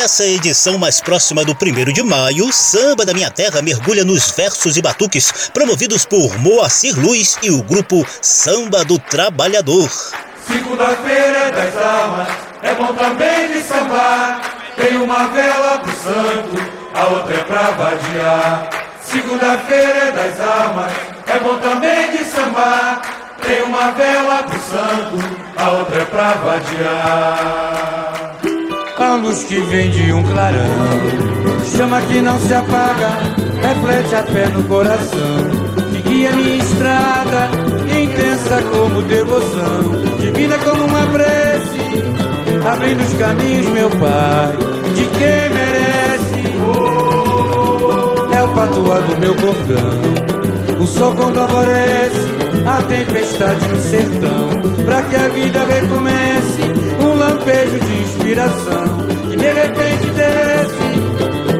Nessa edição mais próxima do 1 de maio, Samba da Minha Terra mergulha nos versos e batuques promovidos por Moacir Luz e o grupo Samba do Trabalhador. Segunda-feira é das almas, é bom também de sambar. Tem uma vela pro santo, a outra é pra vadiar. Segunda-feira é das almas, é bom também de sambar. Tem uma vela pro santo, a outra é pra vadiar. Luz que vem de um clarão, chama que não se apaga, reflete a fé no coração, que guia minha estrada, intensa como devoção, divina como uma prece, abrindo os caminhos, meu Pai, de quem merece. É o patuá do meu cordão, o sol quando alvorece, a tempestade no sertão, pra que a vida recomece, lampejo de inspiração, que de repente desce,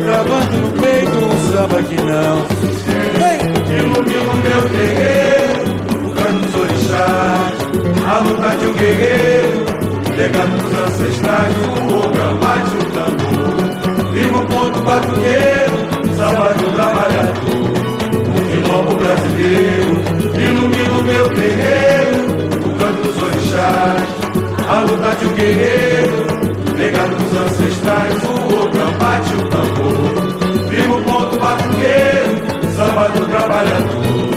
travando no peito um samba que não Vem! Ilumina o meu terreiro, o canto dos orixás, a luta de um guerreiro, legado dos ancestrais, o ogã bate o tambor, firma o ponto batuqueiro, samba do trabalhador, o quilombo brasileiro, ilumina o meu terreiro, o canto dos orixás, a luta de um guerreiro, legado dos ancestrais, o ogã bate o tambor, firma o ponto batuqueiro, samba do trabalhador,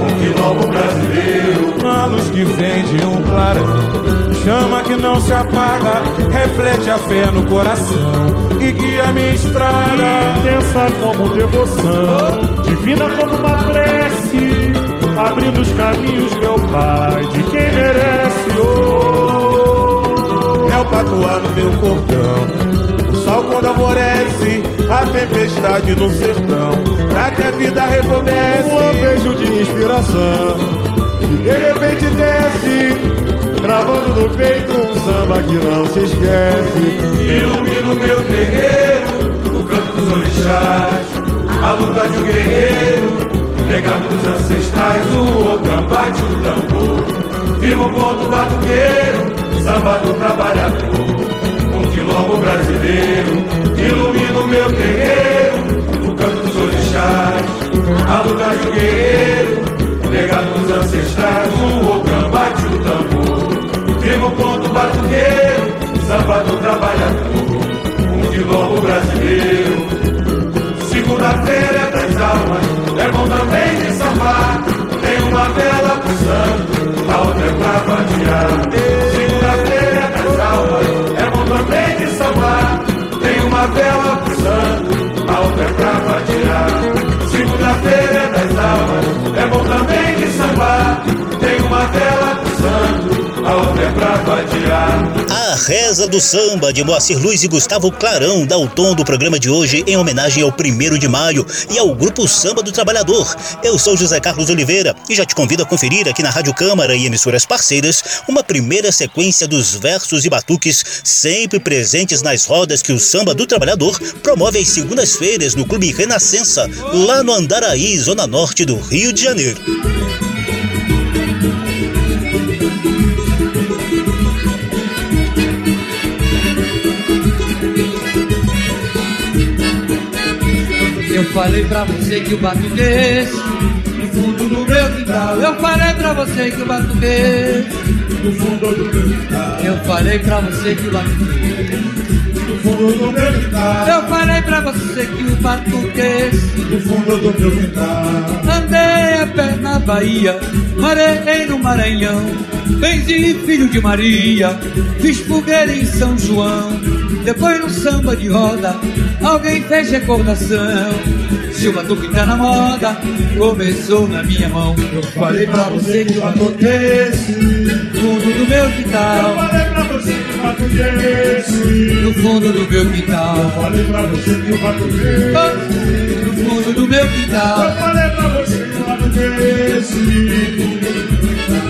um quilombo brasileiro. A luz que vem de um clarão, chama que não se apaga, reflete a fé no coração e guia minha estrada. Intensa como devoção, divina como uma prece, abrindo os caminhos, meu Pai, de quem merece. Oh. É o patuá no meu cordão, o sol quando alvorece, a tempestade no sertão, pra que a vida recomece. Um lampejo de inspiração, E de repente desce, travando no peito um samba que não se esquece. ilumina o meu terreiro, o canto dos orixás, a luta de um guerreiro, legado dos ancestrais, o ogã bate o tambor, firma o ponto batuqueiro, samba do trabalhador, um quilombo brasileiro, ilumina o meu terreiro, o canto dos orixás, a luta de um guerreiro, legado dos ancestrais, o ogã bate o tambor, o ponto batuqueiro, samba do trabalhador, um quilombo brasileiro. Segunda-feira é das almas, é bom também de sambar. Tem uma vela pro santo, a outra é pra vadiar. É bom também de sambar. Tem uma vela pro A Reza do Samba de Moacir Luz e Gustavo Clarão dá o tom do programa de hoje em homenagem ao 1 de maio e ao Grupo Samba do Trabalhador. Eu sou José Carlos Oliveira e já te convido a conferir aqui na Rádio Câmara e emissoras parceiras uma primeira sequência dos versos e batuques sempre presentes nas rodas que o Samba do Trabalhador promove às segundas-feiras no Clube Renascença, lá no Andaraí, zona norte do Rio de Janeiro. Falei pra você que o batuquês No fundo do meu quintal Eu falei pra você que o batuquês No fundo do meu quintal, Eu falei pra você que o batuquês no fundo do meu quintal. Eu falei pra você que o batuquês No fundo do meu quintal. Andei a pé na Bahia, marei no Maranhão. Benzi, filho de Maria, fiz fogueira em São João. Depois no samba de roda, alguém fez recordação. Se o batuque tá na moda, começou na minha mão. Eu falei pra você que o batuquês, fundo do meu Eu quintal. falei pra você que o batuquês. No fundo do meu quintal. Falei pra você que o batuquês. Oh, No fundo do meu quintal. Eu falei pra você que o batuquês.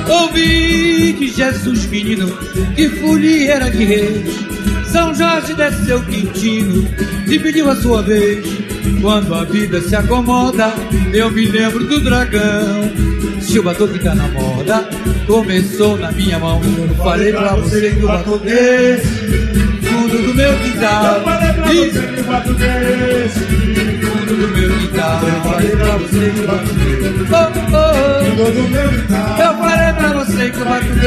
Ouvi de Jesus menino que folia de reis. São Jorge desceu Quintino e pediu a sua vez. Quando a vida se acomoda, eu me lembro do dragão. Se o batuque tá na moda, começou na minha mão. Eu falei pra você que o batuque fundo meu Eu quintal. falei pra você que o batuquês. fundo do meu quintal. Eu falei pra você que o batuquês. Oh, oh, oh. Do meu quintal. Eu falei pra você que o batuque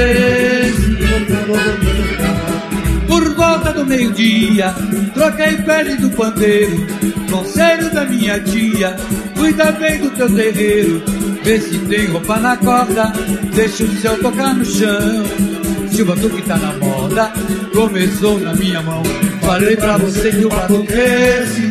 Por volta do meio-dia, troquei pele do pandeiro, conselho da minha tia, cuida bem do teu terreiro, vê se tem roupa na corda, deixa o céu tocar no chão. Se o batuque tá na moda, começou na minha mão. Falei pra você que o batuque esse,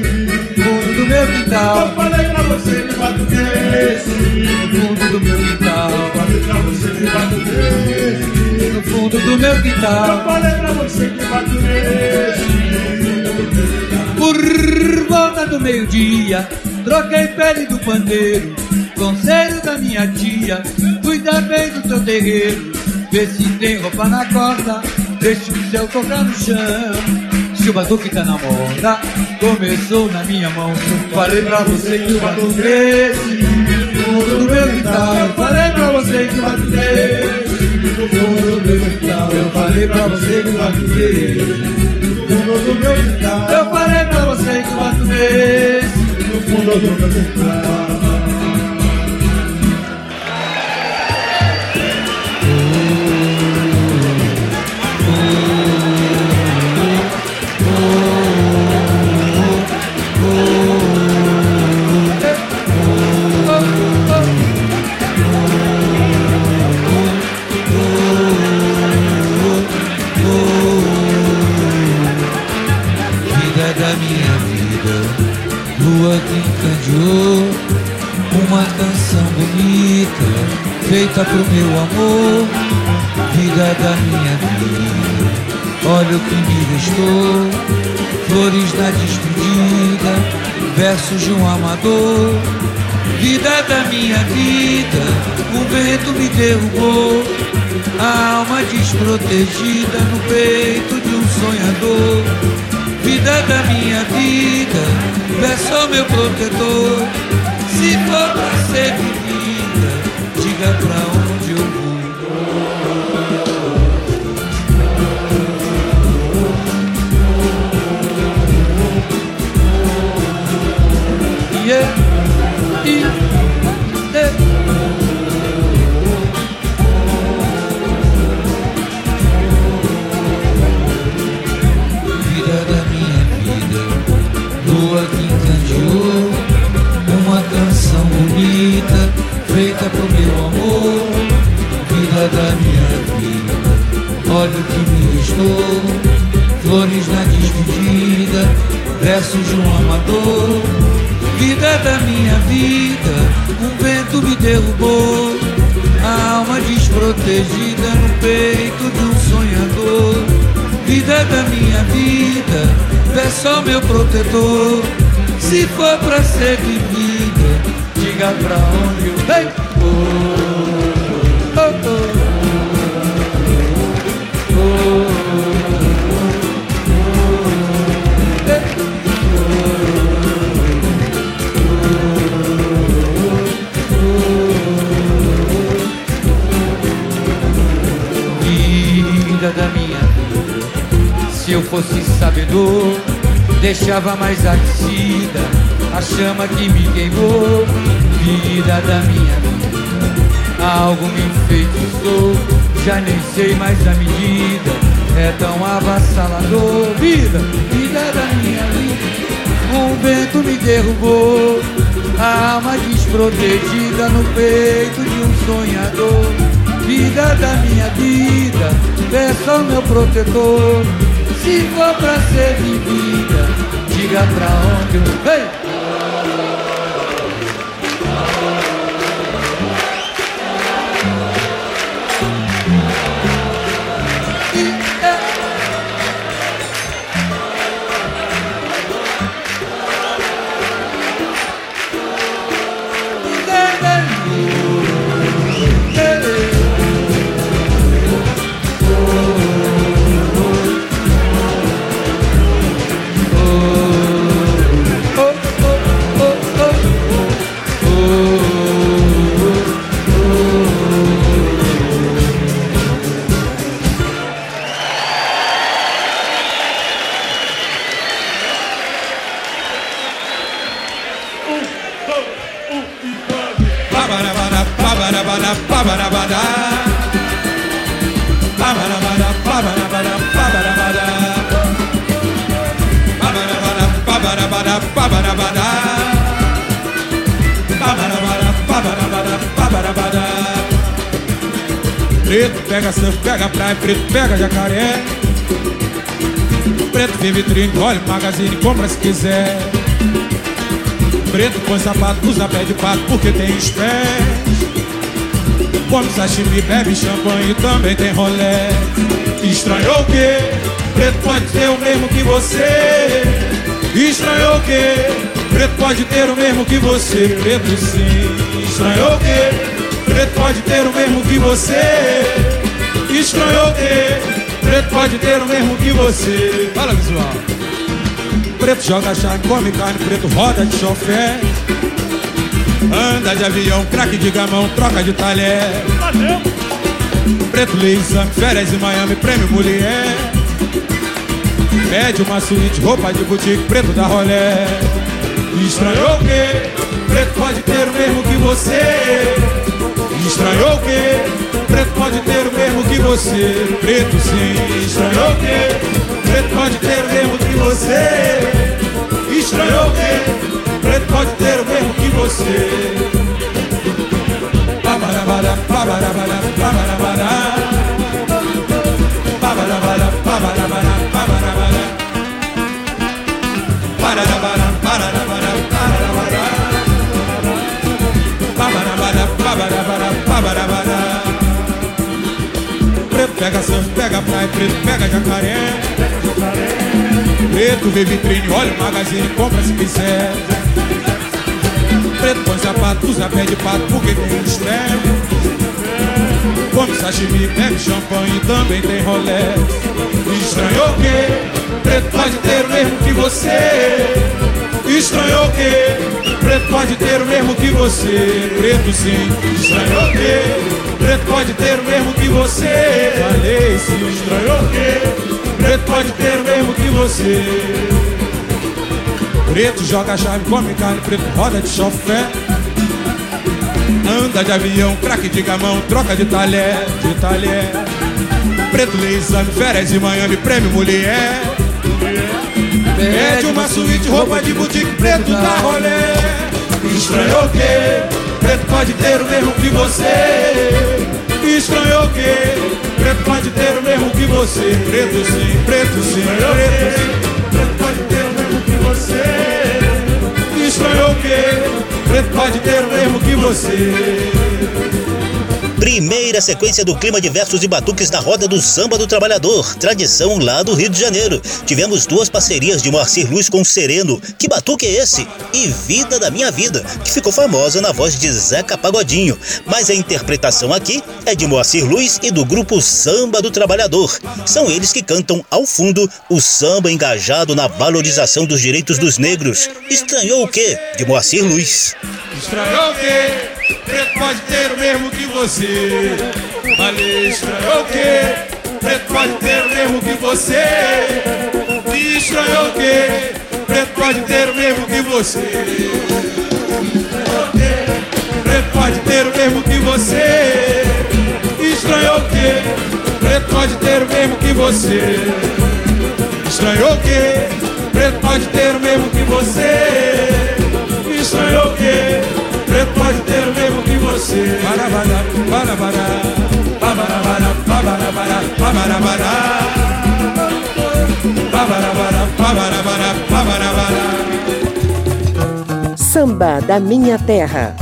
fundo do meu Eu quintal, falei pra você que o batuquês. fundo do meu quintal, Falei pra você que o batuquês. no fundo do meu Eu quintal. falei pra você que o batuquês. Por volta do meio-dia, troquei pele do pandeiro, conselho da minha tia, cuida bem do teu terreiro, vê se tem roupa na corda, deixa o céu tocar no chão. Se o batuque tá na moda, começou na minha mão. Falei pra você que o batuque é esse, fundo do meu quintal. Falei pra você que o batuque é esse, fundo do meu quintal. Eu falei pra você que o batuque é esse. Fundo do meu quintal. Eu falei pra você que o batuque esse. No fundo do meu quintal. Feita pro meu amor Vida da minha vida, olha o que me restou Flores da despedida, versos de um amador. Vida da minha vida, o vento me derrubou. A alma desprotegida no peito de um sonhador. Vida da minha vida, ao meu protetor Se for pra ser vivida, diga pra onde eu vou vida da minha vida, olha o que me restou, flores na despedida, versos de um amador, vida da minha vida, um vento me derrubou, a alma desprotegida no peito de um sonhador. Vida da minha vida, peço ao meu protetor. Se for pra ser vivida, diga pra onde eu hey! Fosse sabedor, deixava mais aquecida a chama que me queimou. Vida da minha vida, algo me enfeitiçou, já nem sei mais a medida. é tão avassalador. Vida, vida da minha vida, um vento me derrubou. A alma desprotegida no peito de um sonhador. Vida da minha vida, peça ao meu protetor. Se for pra ser vivida, diga pra onde eu. Hey! Preto pega surf, pega praia, preto pega jacaré. Preto vê vitrine, olha o magazine, compra se quiser. Preto põe sapato, usa pé de pato porque tem os pés. Come sashimi, bebe champanhe também tem rolé. Estranhou o quê? Preto pode ter o mesmo que você. Estranhou o quê? Preto pode ter o mesmo que você. Preto sim. Estranhou o quê? Preto pode ter o mesmo que você. Estranhou ter. Preto pode ter o mesmo que você. Fala visual. Preto joga chave, come carne, preto roda de chofé. Anda de avião, craque de gamão, troca de talher. Preto lê exame, férias em Miami, prêmio mulher. Pede uma suíte, roupa de boutique, preto da rolé. Estranhou o quê? Preto pode ter o mesmo que você. Estranhou o quê? Preto pode ter o mesmo que você. Preto sim. Estranhou o quê? Preto pode ter o mesmo que você. Estranhou o quê? Preto pode ter o mesmo que você. Pabarabara, pabarabara, pabarabara. Pabarabara, pabarabara, pabarabara. Pararabara, pararabara, Pabarabara, pabarabara. Preto pega surf, pega praia, preto pega jacaré. Preto vê vitrine, olha o magazine, compra se quiser. Preto põe sapato, usa pé de pato porque tem estresse. Come sashimi, bebe champanhe também tem rolé. Estranhou o quê? Preto pode ter o mesmo que você. Estranhou o quê? Preto pode ter o mesmo que você. Preto sim. Estranhou o quê? Preto pode ter o mesmo que você. Falei sim. Estranhou o quê? Preto pode ter o mesmo que você. Preto joga chave, come carne, preto roda de chofé. Anda de avião, craque de gamão, troca de talher, de talher. Preto lê exame, férias em Miami, prêmio mulher. Pede uma suíte, roupa de boutique, preto da rolê. Estranhou o quê? Preto pode ter o mesmo que você. Estranhou o quê? Preto pode ter o mesmo que você. Preto sim, preto sim, preto sim. Preto pode ter o mesmo que você. Estranhou o quê? Preto pode ter o mesmo que você. Primeira sequência do clima de versos e batuques na roda do samba do trabalhador, tradição lá do Rio de Janeiro. Tivemos duas parcerias de Moacir Luz com Sereno. Que batuque é esse? E Vida da Minha Vida, que ficou famosa na voz de Zeca Pagodinho. Mas a interpretação aqui é de Moacir Luz e do grupo Samba do Trabalhador. São eles que cantam ao fundo o samba engajado na valorização dos direitos dos negros. Estranhou o quê? De Moacir Luz. Estranhou o quê? Preto pode ter o mesmo que você. Malestra é o quê? Preto pode ter o mesmo que você. Estranhou o quê? Preto pode ter o mesmo que você. Preto pode ter o mesmo que você. Estranhou o quê? Preto pode ter o mesmo que você. Estranhou o quê? Preto pode ter o mesmo que você. Estranhou o quê? Preto pode ter você. Samba da Minha Terra.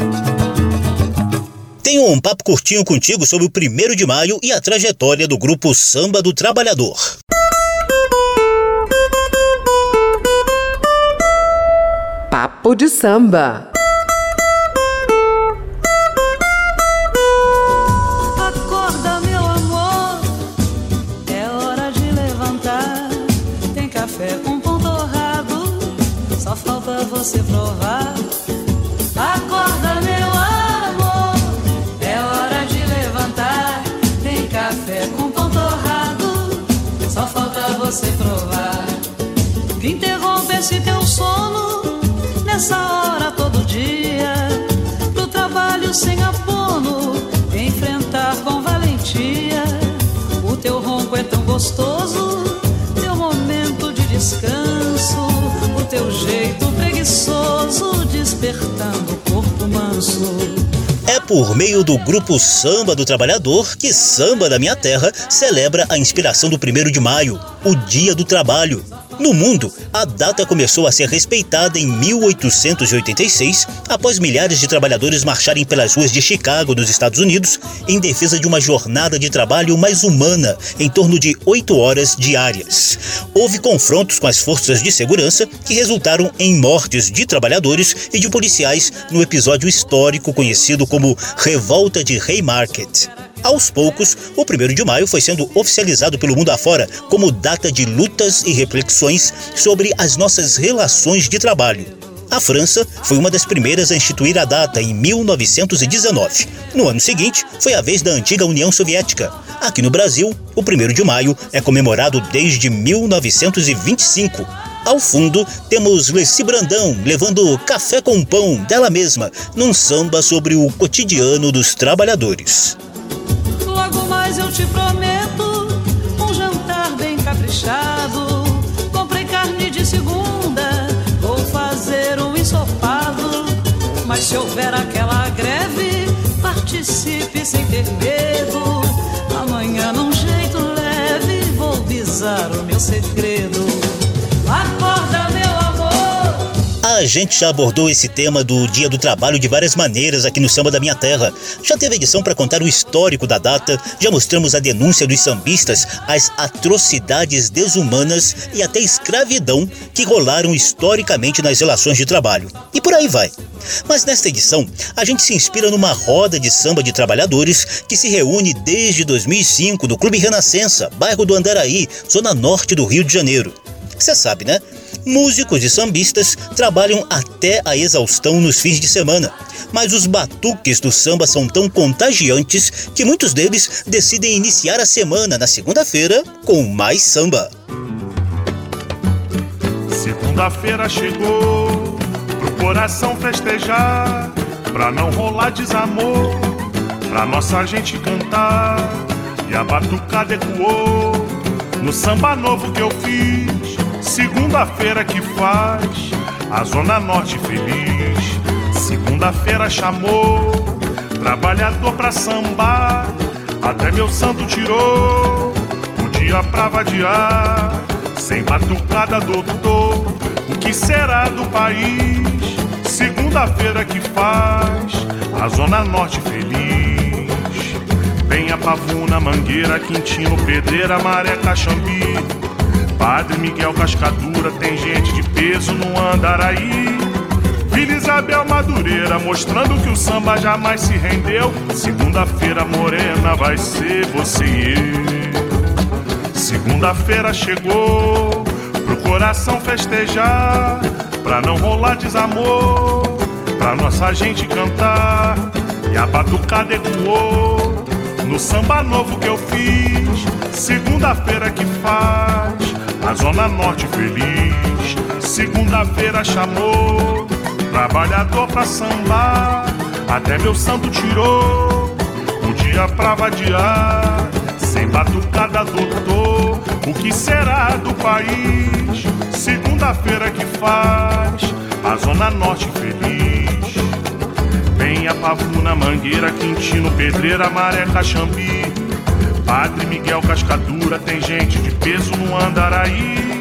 Tenho um papo curtinho contigo sobre o 1 de maio e a trajetória do grupo Samba do Trabalhador. Papo de samba. Nessa hora todo dia. Pro trabalho sem apono, enfrentar com valentia. O teu ronco é tão gostoso, teu momento de descanso, o teu jeito preguiçoso despertando o corpo manso. É por meio do grupo Samba do Trabalhador que Samba da Minha Terra celebra a inspiração do 1 de maio, o Dia do Trabalho. No mundo, a data começou a ser respeitada em 1886, após milhares de trabalhadores marcharem pelas ruas de Chicago, dos Estados Unidos, em defesa de uma jornada de trabalho mais humana, em torno de oito horas diárias. Houve confrontos com as forças de segurança que resultaram em mortes de trabalhadores e de policiais no episódio histórico conhecido como Revolta de Haymarket. Aos poucos, o 1 de maio foi sendo oficializado pelo mundo afora como data de lutas e reflexões sobre as nossas relações de trabalho. A França foi uma das primeiras a instituir a data em 1919. No ano seguinte, foi a vez da antiga União Soviética. Aqui no Brasil, o 1 de maio é comemorado desde 1925. Ao fundo, temos Leci Brandão levando café com pão dela mesma, num samba sobre o cotidiano dos trabalhadores mas eu te prometo um jantar bem caprichado. Comprei carne de segunda, vou fazer um ensopado. Mas se houver aquela greve, participe sem ter medo. Amanhã, num jeito leve, vou visar o meu segredo. A gente já abordou esse tema do Dia do Trabalho de várias maneiras aqui no Samba da Minha Terra. Já teve edição para contar o histórico da data, já mostramos a denúncia dos sambistas, as atrocidades desumanas e até escravidão que rolaram historicamente nas relações de trabalho. E por aí vai. Mas nesta edição, a gente se inspira numa roda de samba de trabalhadores que se reúne desde 2005 do Clube Renascença, bairro do Andaraí, zona norte do Rio de Janeiro. Você sabe, né? Músicos e sambistas trabalham até a exaustão nos fins de semana, mas os batuques do samba são tão contagiantes que muitos deles decidem iniciar a semana na segunda-feira com mais samba. Segunda-feira chegou pro coração festejar, pra não rolar desamor, pra nossa gente cantar. E a batucada ecoou no samba novo que eu fiz Segunda-feira que faz a Zona Norte feliz. Segunda-feira chamou trabalhador pra sambar. Até meu santo tirou o dia pra vadiar. Sem batucada, doutor, o que será do país? Segunda-feira que faz a Zona Norte feliz. Penha, Pavuna, Mangueira, Quintino, Pedreira, Maré, Caxambi. Padre Miguel Cascadura, tem gente de peso no Andaraí. Vila Isabel Madureira, mostrando que o samba jamais se rendeu. Segunda-feira morena vai ser você e eu. Segunda-feira chegou pro coração festejar, pra não rolar desamor, pra nossa gente cantar. E a batucada ecoou no samba novo que eu fiz. Segunda-feira que faz a Zona Norte feliz. Segunda-feira chamou, trabalhador pra sambar. Até meu santo tirou, o dia pra vadiar. Sem batucada, doutor, que será do país? Segunda-feira que faz a Zona Norte feliz. Penha, Pavuna, Mangueira, Quintino, Pedreira, Maré, Caxambi. Padre Miguel Cascadura, tem gente de peso no Andaraí.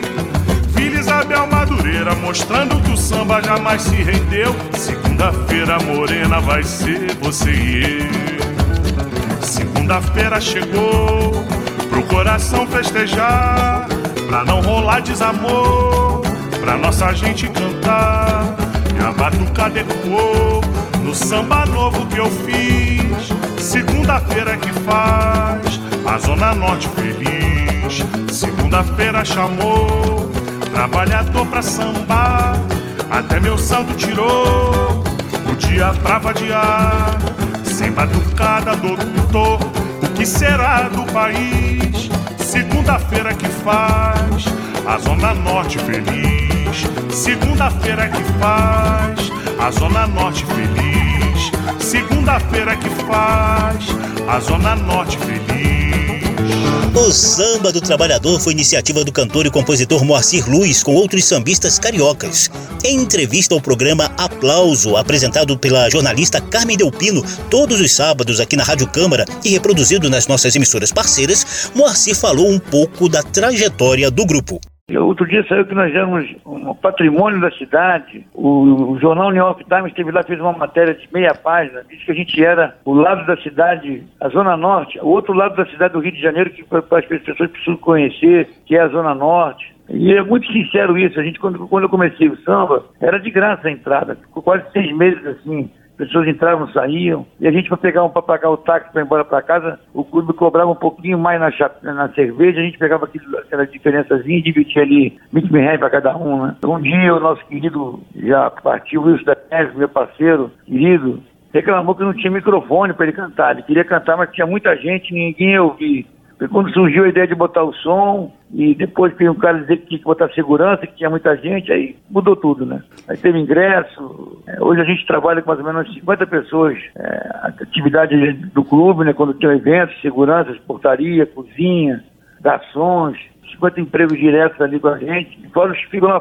Vila Isabel Madureira, mostrando que o samba jamais se rendeu. Segunda-feira morena vai ser você e eu. Segunda-feira chegou pro coração festejar, pra não rolar desamor, pra nossa gente cantar. E a batucada ecoou no samba novo que eu fiz. Segunda-feira que faz a Zona Norte feliz. Segunda-feira chamou trabalhador pra sambar. Até meu santo tirou o dia pra vadiar. Sem batucada, doutor, o que será do país? Segunda-feira que faz a Zona Norte feliz. Segunda-feira que faz a Zona Norte feliz. Segunda-feira que faz a Zona Norte feliz. O Samba do Trabalhador foi iniciativa do cantor e compositor Moacir Luiz com outros sambistas cariocas. Em entrevista ao programa Aplauso, apresentado pela jornalista Carmen Delpino todos os sábados aqui na Rádio Câmara e reproduzido nas nossas emissoras parceiras, Moacir falou um pouco da trajetória do grupo. Outro dia saiu que nós éramos um patrimônio da cidade. O, jornal New York Times esteve lá, fez uma matéria de meia página, disse que a gente era o lado da cidade, a Zona Norte, o outro lado da cidade do Rio de Janeiro, que as pessoas precisam conhecer, que é a Zona Norte. E é muito sincero isso. A gente, quando, quando eu comecei o samba, era de graça a entrada. Ficou quase seis meses assim pessoas entravam, saíam, e a gente para pegar um para pagar o táxi para ir embora para casa, o clube cobrava um pouquinho mais na, na cerveja, a gente pegava aquilo, aquela diferençazinha e dividia ali 20 mil reais para cada um, né? Um dia o nosso querido já partiu, Wilson da Pérez, meu parceiro, querido, reclamou que não tinha microfone para ele cantar. Ele queria cantar, mas tinha muita gente, ninguém ia quando surgiu a ideia de botar o som, e depois tem um cara dizer que tinha que botar segurança, que tinha muita gente, aí mudou tudo, né? Aí teve ingresso. É, hoje a gente trabalha com mais ou menos 50 pessoas. É, atividade do clube, né? Quando tem eventos, segurança, portaria, cozinha, garçons, 50 empregos diretos ali com a gente. Fora os que ficam lá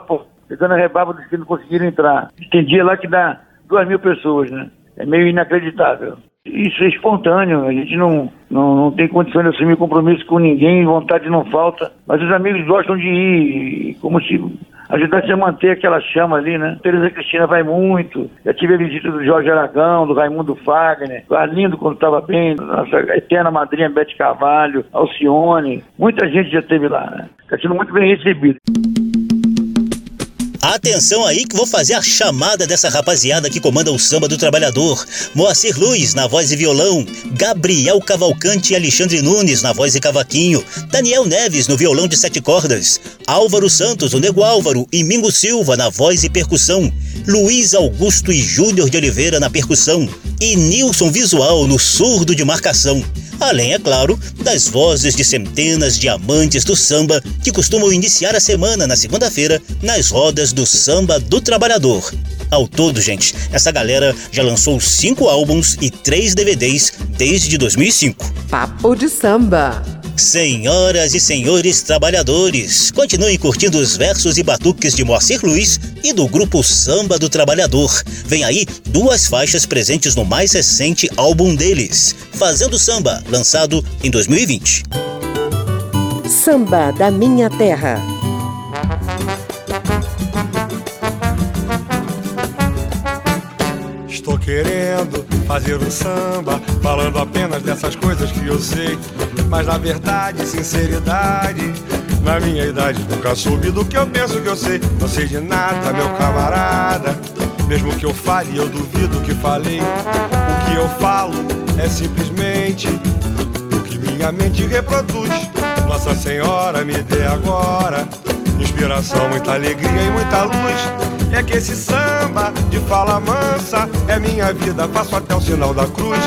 pegando a rebaba dos que não conseguiram entrar. Tem dia lá que dá 2 mil pessoas, né? É meio inacreditável. Isso é espontâneo, a gente não, não, não tem condição de assumir compromisso com ninguém, vontade não falta, mas os amigos gostam de ir, como se ajudasse a manter aquela chama ali, né? Tereza Cristina vai muito, já tive a visita do Jorge Aragão, do Raimundo Fagner, do Arlindo quando estava bem, nossa eterna madrinha Bete Carvalho, Alcione, muita gente já esteve lá, né? Está sendo muito bem recebido. Atenção aí que vou fazer a chamada dessa rapaziada que comanda o samba do trabalhador. Moacir Luiz na voz e violão, Gabriel Cavalcante e Alexandre Nunes na voz e cavaquinho, Daniel Neves no violão de sete cordas, Álvaro Santos, o Nego Álvaro. E Mingo Silva na voz e percussão, Luiz Augusto e Júnior de Oliveira na percussão. E Nilson Visual no surdo de marcação. Além, é claro, das vozes de centenas de amantes do samba que costumam iniciar a semana na segunda-feira nas rodas do Samba do Trabalhador. Ao todo, gente, essa galera já lançou cinco álbuns e três DVDs desde 2005. Papo de samba. Senhoras e senhores trabalhadores, continuem curtindo os versos e batuques de Moacir Luiz e do grupo Samba do Trabalhador. Vem aí duas faixas presentes no mais recente álbum deles, Fazendo Samba, lançado em 2020. Samba da Minha Terra. Querendo fazer um samba, falando apenas dessas coisas que eu sei. Mas na verdade, sinceridade, na minha idade nunca soube do que eu penso que eu sei. Não sei de nada, meu camarada. Mesmo que eu fale, eu duvido que falei. O que eu falo é simplesmente o que minha mente reproduz. Nossa Senhora me dê agora inspiração, muita alegria e muita luz. É que esse samba de fala mansa é minha vida, faço até o sinal da cruz.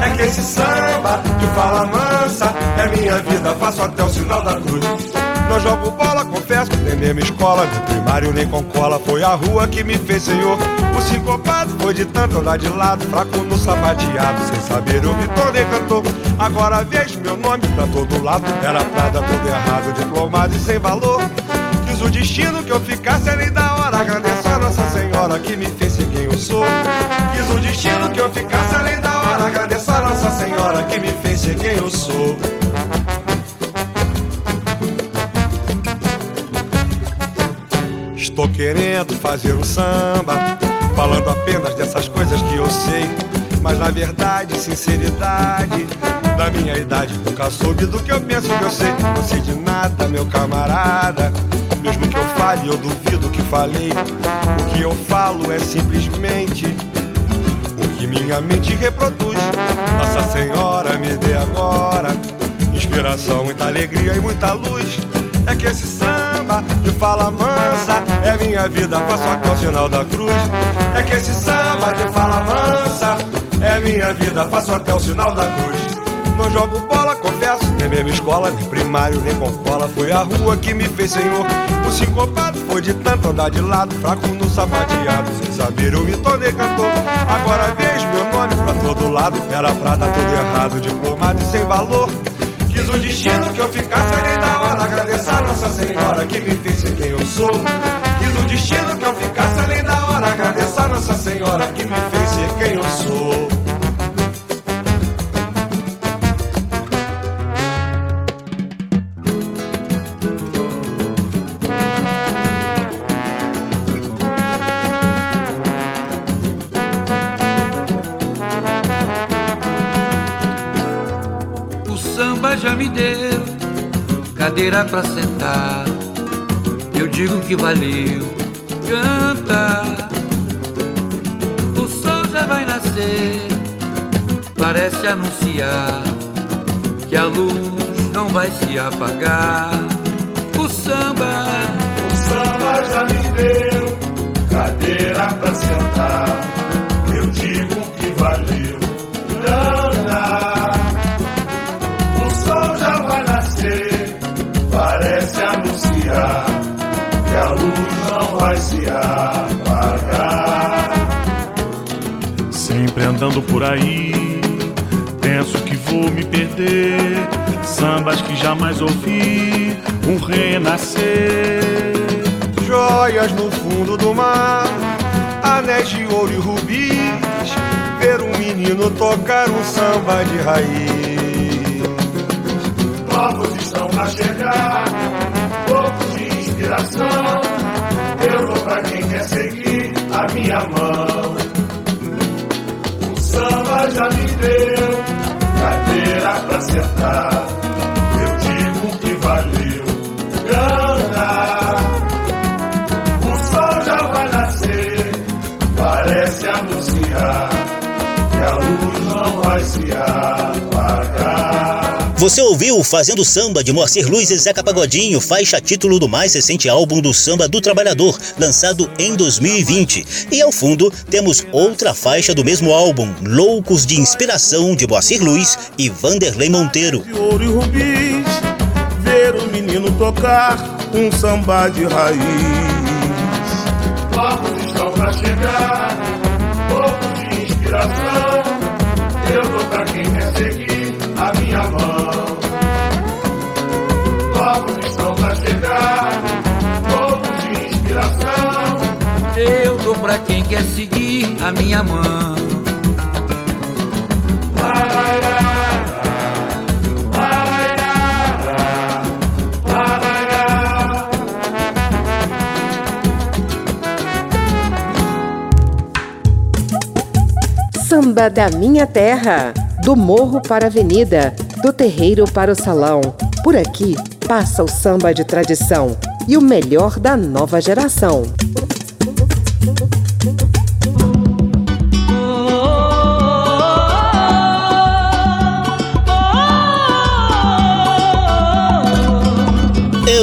É que esse samba de fala mansa é minha vida, faço até o sinal da cruz. Não jogo bola, confesso, nem mesmo escola, nem primário, nem com cola. Foi a rua que me fez senhor. O sincopado foi de tanto andar de lado, fraco no sapateado. Sem saber eu me tornei cantor. Agora vejo meu nome pra todo lado. Era prada, todo errado, diplomado e sem valor. O destino que eu ficasse além da hora. Agradeço a Nossa Senhora que me fez ser quem eu sou. Quis o destino que eu ficasse além da hora. Agradeço a Nossa Senhora que me fez ser quem eu sou. Estou querendo fazer um samba, falando apenas dessas coisas que eu sei. Mas na verdade, sinceridade, da minha idade, nunca soube do que eu penso que eu sei. Não sei de nada, meu camarada. Mesmo que eu fale, eu duvido que falei. O que eu falo é simplesmente o que minha mente reproduz. Nossa Senhora me dê agora inspiração, muita alegria e muita luz. É que esse samba de fala mansa é minha vida, faço até o sinal da cruz. É que esse samba de fala minha vida, faço até o sinal da cruz. Não jogo bola, confesso, nem mesmo escola, nem primário, nem com cola. Foi a rua que me fez senhor. O sincopado foi de tanto andar de lado, fraco no sapateado. Sem saber eu me tornei cantor. Agora vejo meu nome pra todo lado. Era prata, tudo errado, diplomado e sem valor. Quis o destino que eu ficasse além da hora. Agradecer a Nossa Senhora que me fez ser quem eu sou. Quis o destino que eu ficasse além da hora. Agradecer a Nossa Senhora que me fez ser quem eu sou. Me deu cadeira pra sentar. Eu digo que valeu, canta. O sol já vai nascer, parece anunciar que a luz não vai se apagar. O samba, O samba já me deu cadeira pra sentar. Eu digo que valeu vai se apagar. Sempre andando por aí, penso que vou me perder. Sambas que jamais ouvi, um renascer. Joias no fundo do mar, anéis de ouro e rubis. Ver um menino tocar um samba de raiz. Novos estão a chegar, poucos de inspiração. Pra quem quer seguir a minha mão. O samba já me deu cadeira pra sentar. Eu digo que valeu grana. O sol já vai nascer, parece anunciar que a luz não vai se apagar. Você ouviu Fazendo Samba de Moacir Luiz e Zeca Pagodinho, faixa título do mais recente álbum do Samba do Trabalhador, lançado em 2020. E ao fundo temos outra faixa do mesmo álbum, Loucos de Inspiração de Moacir Luiz e Vanderlei Monteiro. de ouro e ver o menino tocar um samba de raiz. Povos estão pra chegar, poucos de inspiração. Mão. Povos estão pra chegar, de inspiração. eu dou pra quem quer seguir a minha mão. Samba da minha terra, do morro para a avenida, do terreiro para o salão. Por aqui passa o samba de tradição e o melhor da nova geração.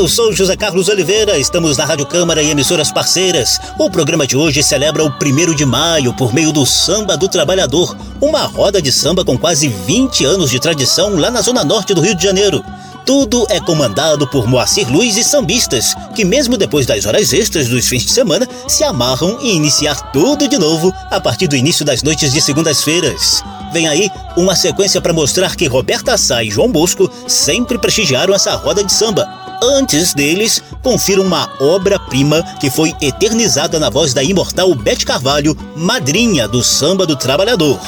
Eu sou José Carlos Oliveira, estamos na Rádio Câmara e emissoras parceiras. O programa de hoje celebra o 1 de maio por meio do Samba do Trabalhador, uma roda de samba com quase 20 anos de tradição lá na zona norte do Rio de Janeiro. Tudo é comandado por Moacir Luiz e sambistas, que mesmo depois das horas extras dos fins de semana, se amarram em iniciar tudo de novo a partir do início das noites de segundas-feiras. Vem aí uma sequência para mostrar que Roberta Sá e João Bosco sempre prestigiaram essa roda de samba. Antes deles, confira uma obra-prima que foi eternizada na voz da imortal Bete Carvalho, madrinha do samba do trabalhador.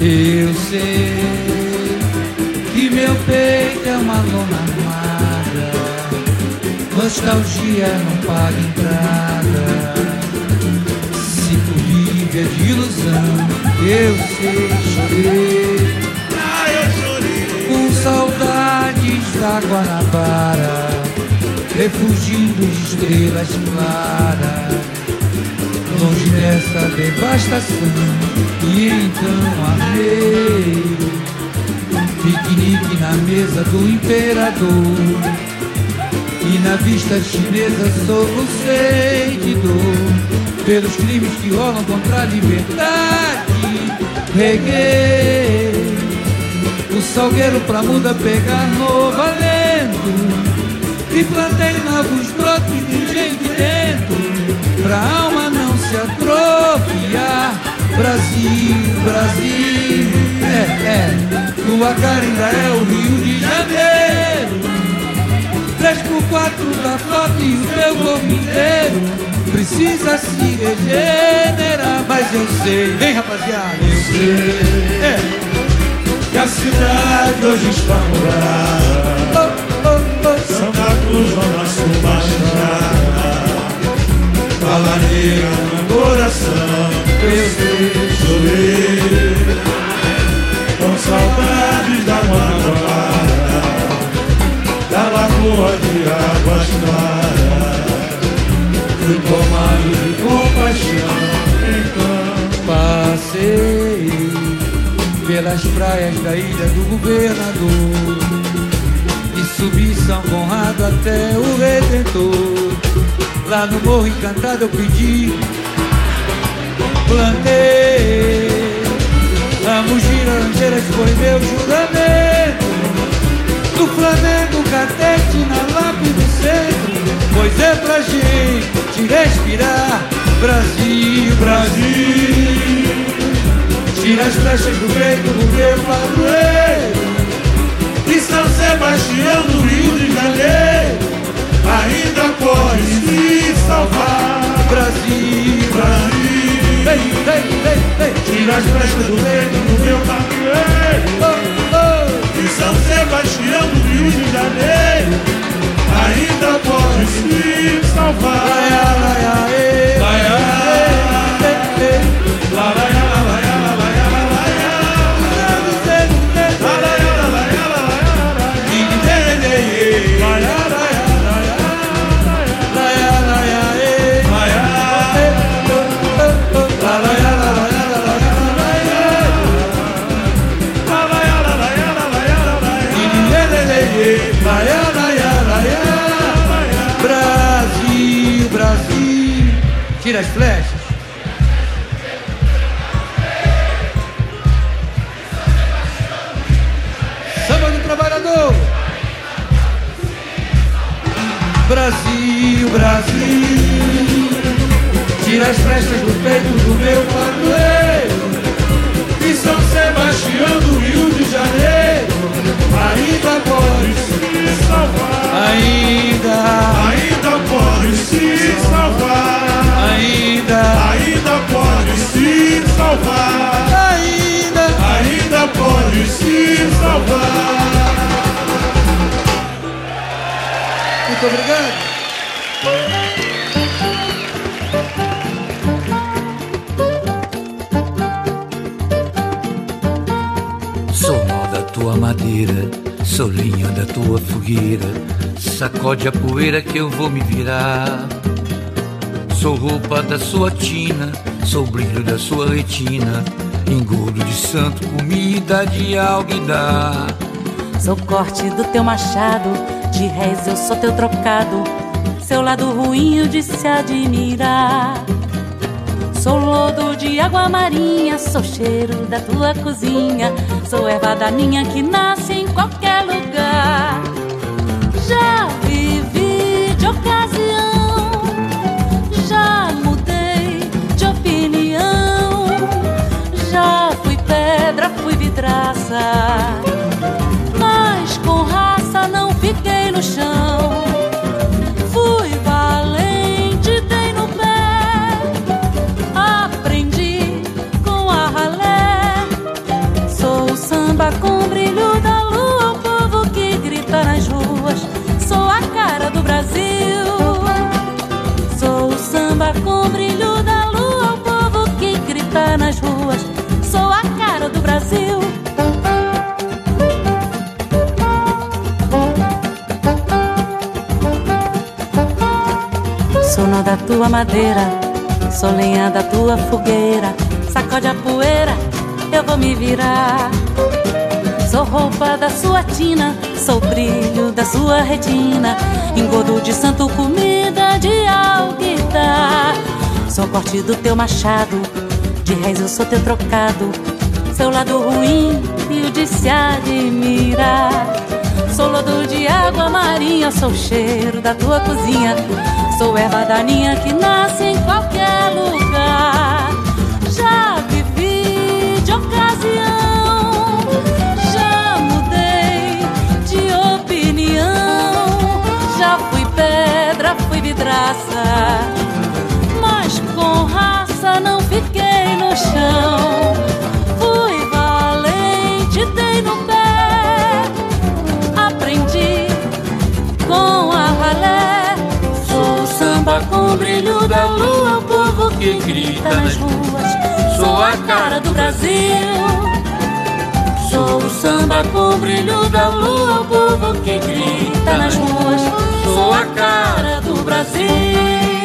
Eu sei lona armada, nostalgia não paga entrada. Se tu vive é de ilusão, eu sei, chorei. Ah, eu chorei. Com saudades da Guanabara, refugindo de estrelas claras longe dessa devastação. E então amei piquenique na mesa do imperador. E na vista chinesa solucei de dor pelos crimes que rolam contra a liberdade. Reguei o salgueiro pra muda pegar no valendo. E plantei novos brotos de gente dentro pra alma não se atrofiar. Brasil, Brasil, é, é, tua cara ainda é o Rio de Janeiro. Três por quatro da foto e o teu corpo inteiro precisa se regenerar. Mas eu sei, vem rapaziada, eu sei, é, que a cidade hoje está morada. Oh, oh, oh. Santa Cruz, Zona Sul, Baixada. Fala no coração. eu sei, chorei de águas claras Fui tomado de compaixão Então. Passei pelas praias da ilha do governador E subi São Conrado até o Redentor. Lá no Morro Encantado eu pedi plantei Ramos de foi meu juramento. Do Flamengo catete na lápide do centro. Pois é pra gente respirar. Brasil, Brasil. Tira as flechas do peito do meu padroeiro E São Sebastião do Rio de Janeiro Ainda pode se salvar. Brasil, Brasil. Vem, vem, vem, vem. Tira as brechas do peito do meu padroeiro São Sebastião do Rio de Janeiro Ainda pode se salvar Laia, laia, e. Laia, sua retina. Engordo de santo, comida de alguidar. Sou corte do teu machado, de réis eu sou teu trocado. Seu lado ruim de se admirar. Sou lodo de água marinha, sou cheiro da tua cozinha, sou erva daninha que nasce em qualquer lugar. Já vivi de ocasião, vidraça, da tua madeira, sou lenha da tua fogueira. Sacode a poeira, eu vou me virar. Sou roupa da sua tina, sou brilho da sua retina. Engodo de santo, comida de alguidar. Sou corte do teu machado, de reis eu sou teu trocado. Seu lado ruim e o de se admirar. Sou lodo de água marinha, sou cheiro da tua cozinha. Sou erva daninha que nasce em qualquer lugar. Já vivi de ocasião, já mudei de opinião. Já fui pedra, fui vidraça, mas com raça não fiquei no chão. Que grita nas ruas. Sou a cara do Brasil. Sou o samba com brilho da lua, o povo que grita nas ruas. Sou a cara do Brasil.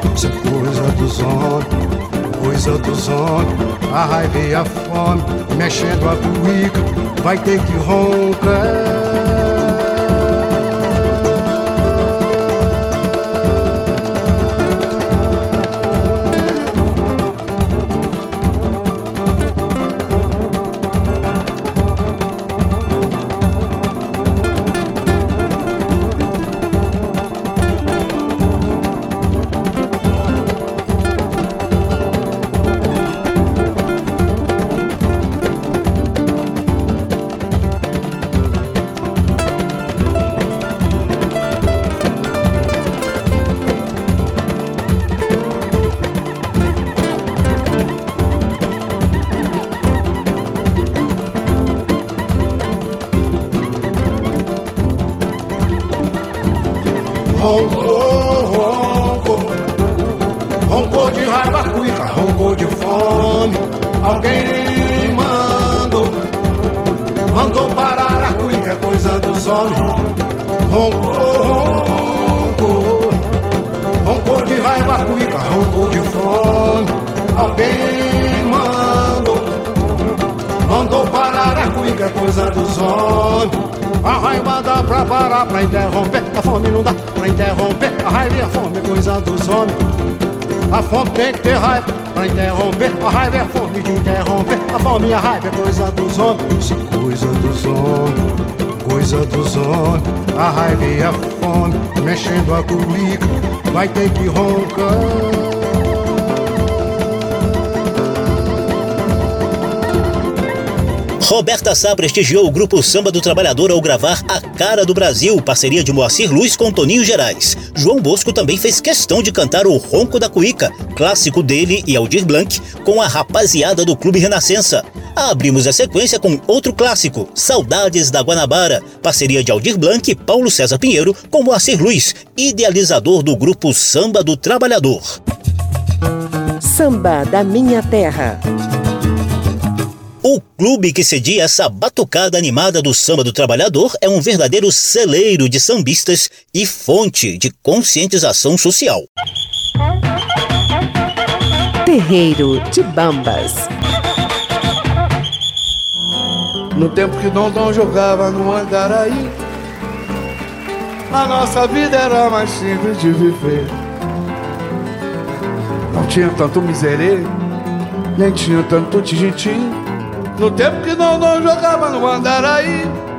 Coisa dos homens Coisa dos homens A raiva e a fome Mexendo a cuica Vai ter que roncar Roberta Sá prestigiou o grupo Samba do Trabalhador ao gravar A Cara do Brasil, parceria de Moacir Luz com Toninho Gerais. João Bosco também fez questão de cantar o Ronco da Cuíca, clássico dele e Aldir Blanc, com a rapaziada do Clube Renascença. Abrimos a sequência com outro clássico, Saudades da Guanabara, parceria de Aldir Blanc e Paulo César Pinheiro com Moacir Luz, idealizador do grupo Samba do Trabalhador. Samba da Minha Terra. O clube que cedia essa batucada animada do samba do trabalhador é um verdadeiro celeiro de sambistas e fonte de conscientização social. Terreiro de Bambas. No tempo que Dondon jogava no Andaraí, a nossa vida era mais simples de viver. Não tinha tanto miserê, nem tinha tanto tintim. No tempo que Dondon jogava no Andaraí.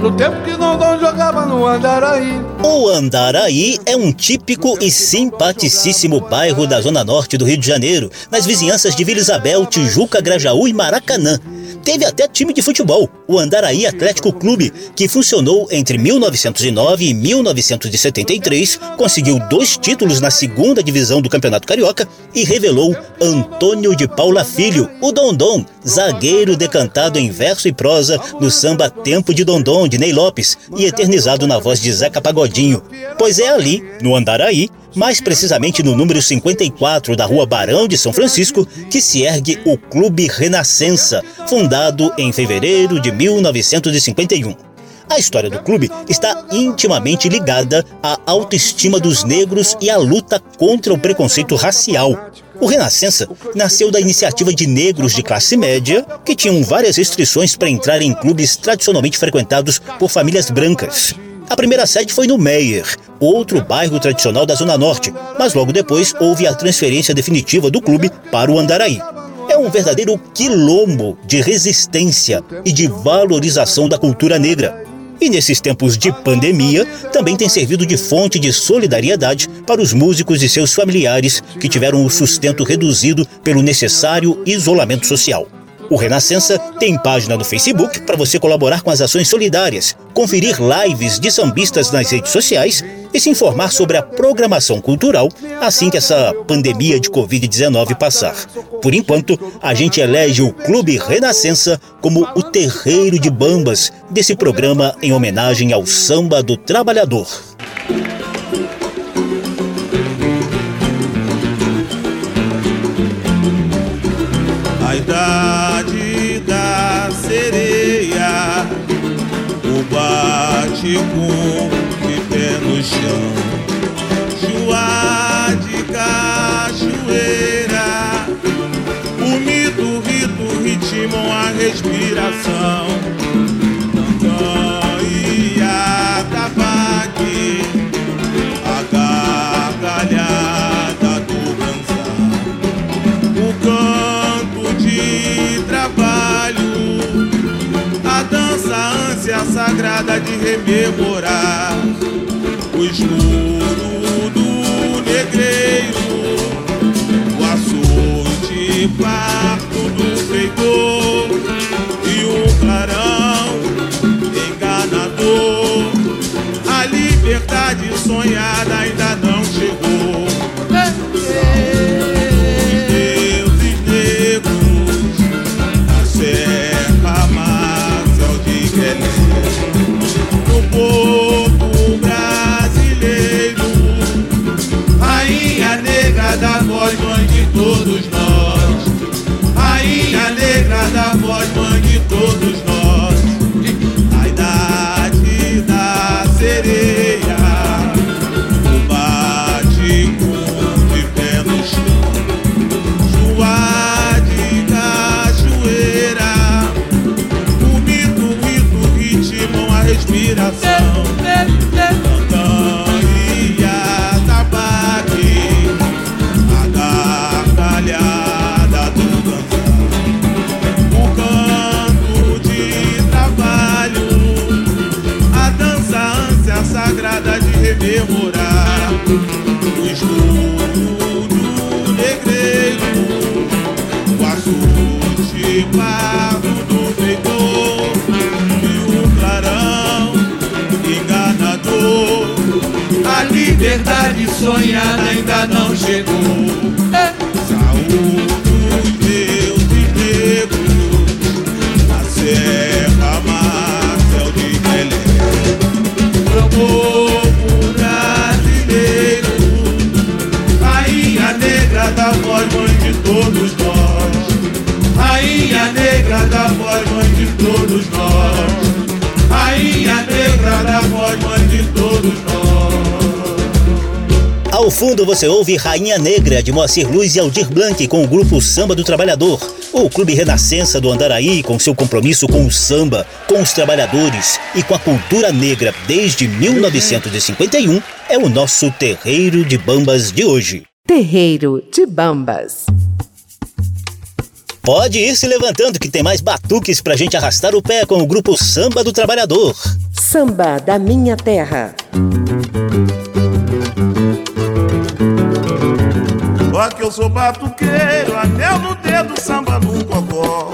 No tempo que Dondon jogava no Andaraí. O Andaraí é um típico e simpaticíssimo bairro da zona norte do Rio de Janeiro, nas vizinhanças de Vila Isabel, Tijuca, Grajaú e Maracanã. Teve até time de futebol, o Andaraí Atlético Clube, que funcionou entre 1909 e 1973, conseguiu dois títulos na segunda divisão do Campeonato Carioca e revelou Antônio de Paula Filho, o Dondon, zagueiro decantado em verso e prosa no samba Tempo de Dondon de Ney Lopes e eternizado na voz de Zeca Pagodinho. Pois é ali, no Andaraí, mais precisamente no número 54 da Rua Barão de São Francisco, que se ergue o Clube Renascença, fundado em fevereiro de 1951. A história do clube está intimamente ligada à autoestima dos negros e à luta contra o preconceito racial. O Renascença nasceu da iniciativa de negros de classe média que tinham várias restrições para entrar em clubes tradicionalmente frequentados por famílias brancas. A primeira sede foi no Meier, outro bairro tradicional da Zona Norte, mas logo depois houve a transferência definitiva do clube para o Andaraí. É um verdadeiro quilombo de resistência e de valorização da cultura negra. E nesses tempos de pandemia, também tem servido de fonte de solidariedade para os músicos e seus familiares que tiveram o sustento reduzido pelo necessário isolamento social. O Renascença tem página no Facebook para você colaborar com as ações solidárias, conferir lives de sambistas nas redes sociais e se informar sobre a programação cultural assim que essa pandemia de Covid-19 passar. Por enquanto, a gente elege o Clube Renascença como o terreiro de bambas desse programa em homenagem ao samba do trabalhador. A bate-com de pé no chão, chuá de cachoeira, o mito, rito, ritmam a respiração. Sagrada de rememorar o escuro do negreiro, o açoite parto do feitor e o clarão enganador. A liberdade sonhada ainda não liberdade sonhada ainda não chegou. Ao fundo você ouve Rainha Negra de Moacir Luz e Aldir Blanc com o grupo Samba do Trabalhador. O Clube Renascença do Andaraí, com seu compromisso com o samba, com os trabalhadores e com a cultura negra desde 1951, é o nosso terreiro de bambas de hoje. Terreiro de Bambas. Pode ir se levantando que tem mais batuques pra gente arrastar o pé com o grupo Samba do Trabalhador. Samba da Minha Terra. Ó que eu sou batuqueiro, anel no dedo, samba no gogó.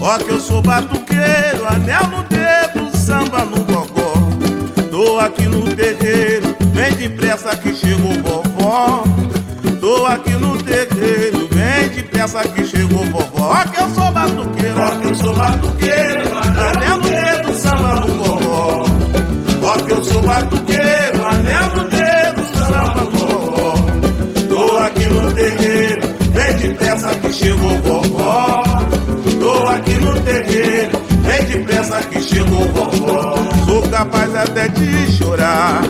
Ó que eu sou batuqueiro, anel no dedo, samba no gogó. Tô aqui no terreiro, vem depressa que chegou vovó. Tô aqui no terreiro, vem depressa que chegou vovó. Ó que eu sou batuqueiro, ó que eu sou batuqueiro, anel no dedo, samba no gogó. Ó que eu sou batuqueiro, chegou vovó. Tô aqui no terreiro, vem depressa que chegou vovó. Sou capaz até de chorar.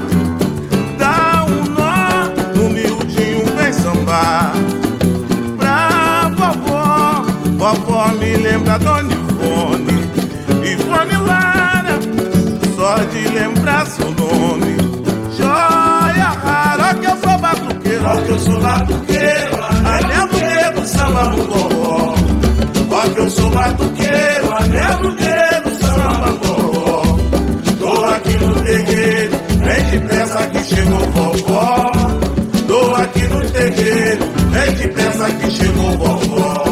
Dá um nó no miudinho, vem sambar. Pra vovó, vovó me lembra Dona Ivone. Ivone Lara, só de lembrar seu nome. Joia rara, que eu sou batuqueiro, que eu sou batuqueiro. Samba no goró. Ó que eu sou batuqueiro, anel no dedo, samba no goró. Tô aqui no terreiro, vem depressa que chegou vovó. Tô aqui no terreiro, vem depressa que chegou vovó.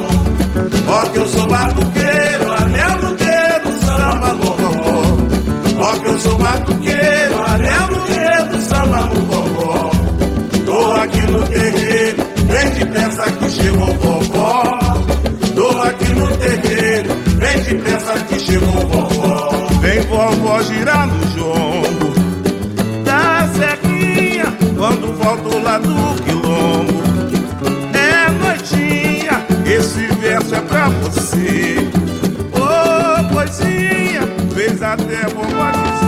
Ó que eu sou batuqueiro, depressa que chegou vovó. Vem vovó girar no jongo da serrinha, quando volto lá do quilombo. É noitinha, esse verso é pra você. Ô poesia, fez até vovó dizer.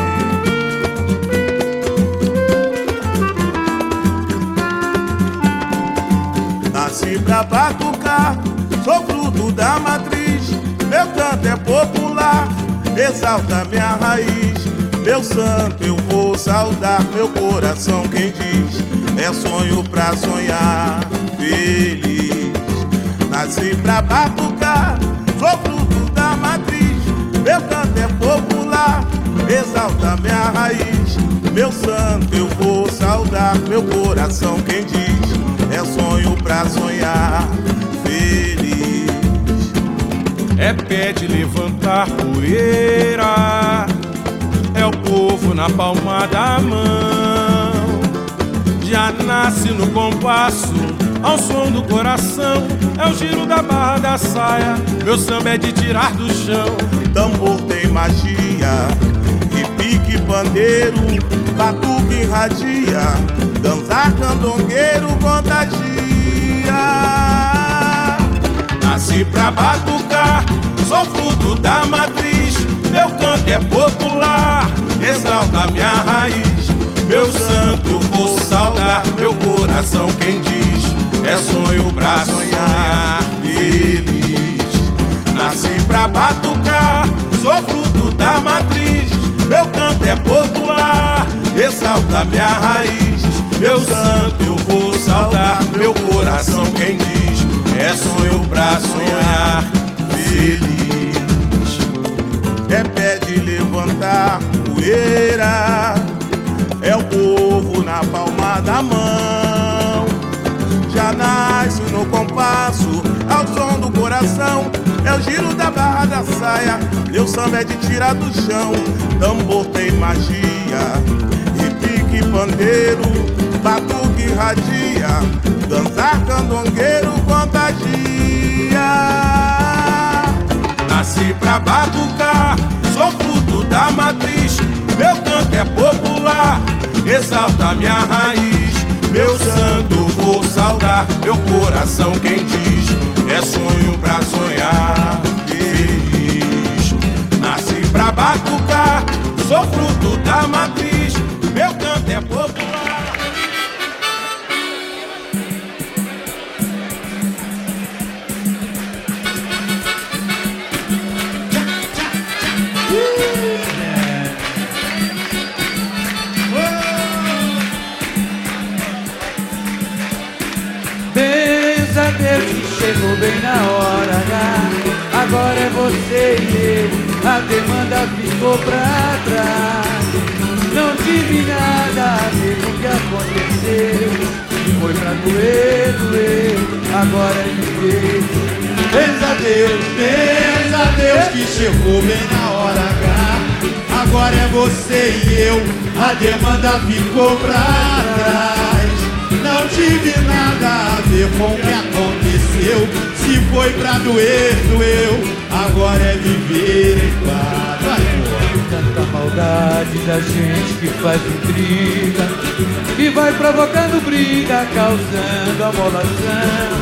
Nasci pra batucar, sou fruto da exalta minha raiz. Meu santo eu vou saudar, meu coração quem diz é sonho pra sonhar feliz. Nasci pra batucar, sou fruto da matriz. Meu canto é popular, exalta minha raiz. Meu santo eu vou saudar, meu coração quem diz é sonho pra sonhar feliz. É pé de levantar poeira, é o povo na palma da mão. Já nasce no compasso, ao som do coração, é o giro da barra da saia. Meu samba é de tirar do chão. Tambor tem magia, e pique pandeiro, batuque irradia, dançar candongueiro contagia. Nasci pra batucar, sou fruto da matriz. Meu canto é popular, exalta minha raiz. Meu santo vou saudar, meu coração quem diz é sonho pra sonhar feliz. Nasci pra batucar, sou fruto da matriz. Meu canto é popular, exalta minha raiz. Meu santo eu vou saudar, meu coração quem diz é sonho pra sonhar feliz. É pé de levantar poeira. É o povo na palma da mão. Já nasce no compasso, ao som do coração. É o giro da barra da saia. Meu samba é de tirar do chão. Tambor tem magia. E pique pandeiro batuque radia, dançar candongueiro contagia. Nasci pra batucar, sou fruto da matriz, meu canto é popular, exalta minha raiz. Meu santo vou saudar, meu coração quem diz. É sonho pra sonhar, Nasci pra batucar, sou fruto da matriz. Meu canto é popular chegou bem na hora H. Agora é você e eu A demanda ficou pra trás. Não tive nada a ver com o que aconteceu. Foi pra doer, doer. Agora é viver Benza Deus, benza Deus que chegou bem na hora H. Agora é você e eu. A demanda ficou pra trás. Não tive nada a ver com o que aconteceu. Se foi pra doer, doeu. Agora é viver em paz. Tanta maldade da gente que faz intriga E vai provocando briga, causando amolação.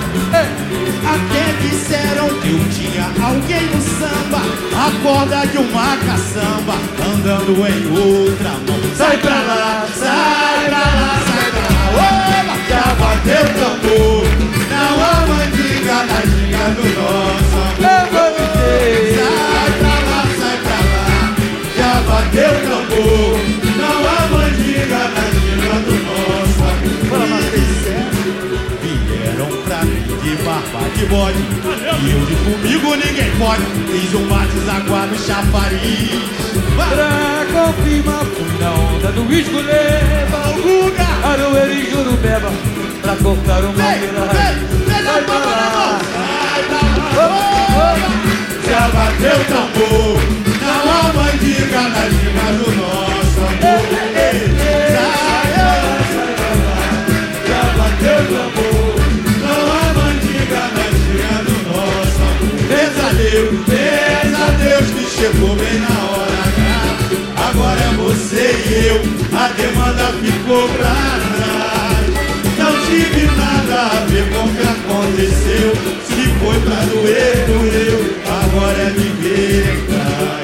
Até disseram que eu tinha alguém no samba A corda de uma caçamba Andando em outra mão. Sai pra lá, sai pra lá, sai pra lá. Oba! Já bateu o tambor Não há mandiga na ginga do nosso amor Sai pra lá, sai pra lá Já bateu o tambor Não há mandiga na ginga do nosso amor Fala, Vieram pra mim de barba de bode E eu de comigo ninguém pode. Fiz um bate-água no chafariz. Pra confirmar, fui na onda do escoleba Aroeira e Jurubeba Pra cortar o raiz Sai pra lá Já bateu o tambor Não há mandiga na ginga do nosso amor. Sai, Já bateu o tambor Não há mandiga na do nosso amor. Beza Deus que chegou bem na hora H. Agora é você e eu A demanda ficou pra trás tive nada a ver com o que aconteceu. Se foi pra doer, doeu. Agora é viver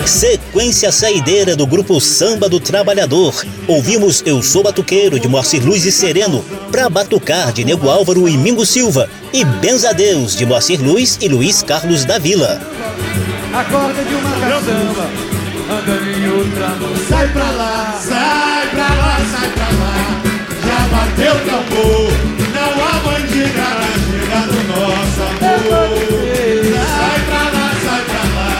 Sequência saideira do grupo Samba do Trabalhador. Ouvimos Eu Sou Batuqueiro, de Moacir Luiz e Sereno, Pra Batucar, de Nego Álvaro e Mingo Silva, e Benzadeus, de Moacir Luiz e Luiz Carlos da Vila. A corda de uma caçamba Andando em outra mão. Sai pra lá, sai pra lá, sai pra lá bateu tambor. Não há mandiga na ginga do nosso amor. Sai pra lá, sai pra lá.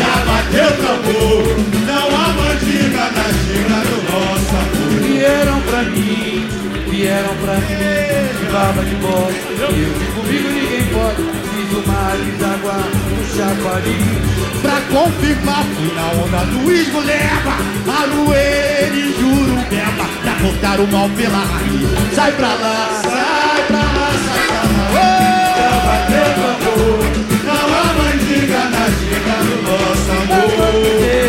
Já bateu tambor. Não há mandiga na ginga do nosso amor. Vieram pra mim, vieram pra mim. De barba de bode Eu comigo ninguém pode Fiz uma deságua no chafariz Pra confirmar, fui na onda do esgoleba Aroeira e Jurubeba Pra cortar o mal pela raiz. Sai pra lá, sai pra lá, sai pra lá. Já bateu o tambor Não há mandiga na ginga do nosso amor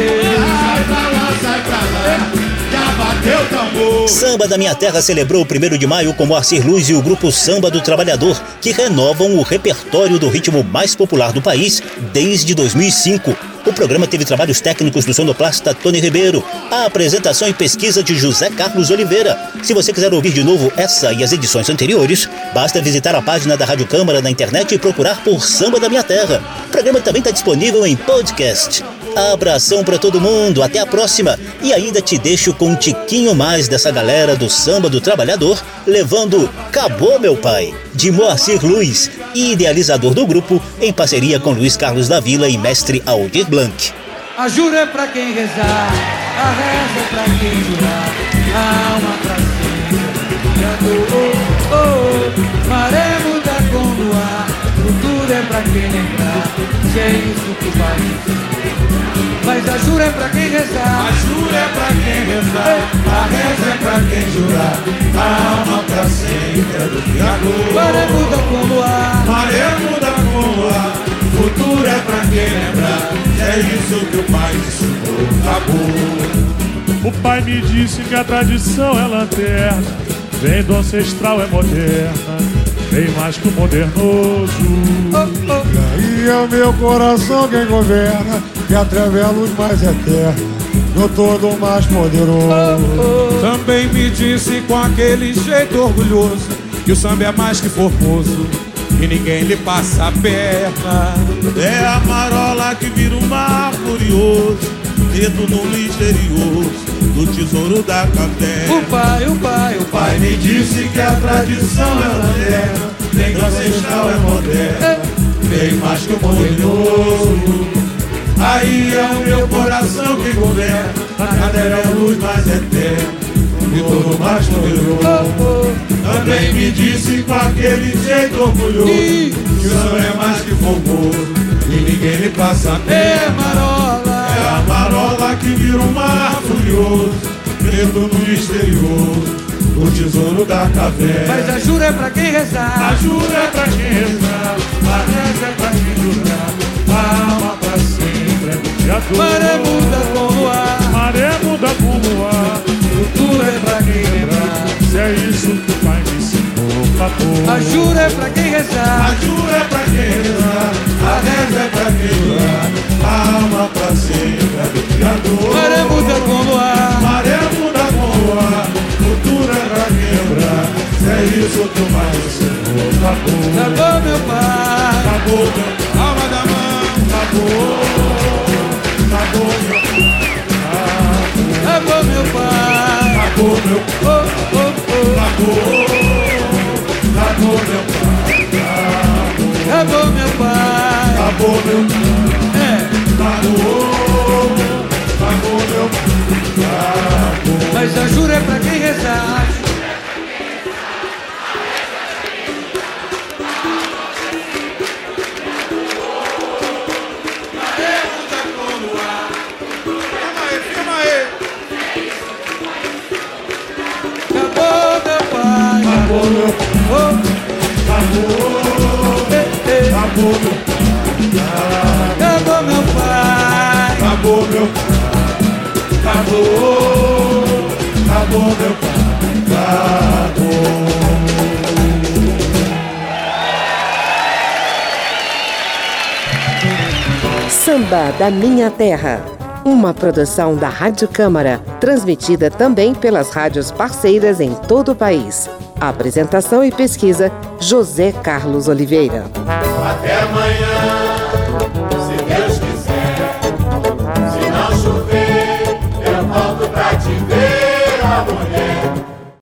Samba da Minha Terra celebrou o 1 de maio com Moacir Luz e o grupo Samba do Trabalhador, que renovam o repertório do ritmo mais popular do país desde 2005. O programa teve trabalhos técnicos do sonoplasta Tony Ribeiro, a apresentação e pesquisa de José Carlos Oliveira. Se você quiser ouvir de novo essa e as edições anteriores, basta visitar a página da Rádio Câmara na internet e procurar por Samba da Minha Terra. O programa também está disponível em podcast. Abração para todo mundo, até a próxima. E ainda te deixo com um tiquinho mais dessa galera do samba do trabalhador, levando Acabou Meu Pai, de Moacir Luiz, idealizador do grupo, em parceria com Luiz Carlos da Vila e mestre Aldir Blanc. A jura é pra quem rezar, a reza é pra quem jurar, a alma pra sempre. Canto, oh, oh, oh, maré pra quem lembrar, se é isso que o pai ensinou. Mas a jura é pra quem rezar, a jura é pra quem rezar, a reza é pra quem jurar, a alma pra sempre é do Criador. Maré muda com luar, maré muda com luar, futuro é pra quem lembrar, é isso que o pai ensinou, acabou. O pai me disse que a tradição é lanterna, vem do ancestral, é moderna, bem mais que o modernoso. E é o meu coração quem governa, que através a luz mais eterna no todo mais poderoso. Também me disse com aquele jeito orgulhoso que o samba é mais que formoso e ninguém lhe passa a perna. É a marola que vira um mar furioso, dedo no misterioso do tesouro da caverna. O pai, o pai, o pai me disse que a tradição é moderna, nem que ancestral é moderna, bem mais que o poderoso. Aí é o meu coração que governa, a cadeira é a luz mais eterna, e todo mais poderoso. Também me disse com aquele jeito orgulhoso, que o samba é mais que fogoso, e ninguém lhe passa É marola, é a marola que vira um mar furioso, preto no misterioso o tesouro da caverna. Mas a jura é pra quem rezar. A jura é pra quem rezar. A reza é pra quem jurar. A alma pra sempre é do Criador. Maré muda com o luar. Maré muda com o luar. Futuro é pra quem lembrar. Se é isso que o pai me ensinou, acabou. A jura é pra quem rezar. Meu. Oh, oh, oh. Acabou. Acabou, meu pai. Acabou, meu pai. Acabou, meu pai. É. Acabou. Acabou, meu pai. Acabou. Mas a jura é pra quem rezar. Acabou. Acabou, meu pai. Acabou, meu pai. Acabou, meu pai. Acabou. Acabou, meu pai. Acabou. Samba da Minha Terra. Uma produção da Rádio Câmara, transmitida também pelas rádios parceiras em todo o país. Apresentação e pesquisa: José Carlos Oliveira.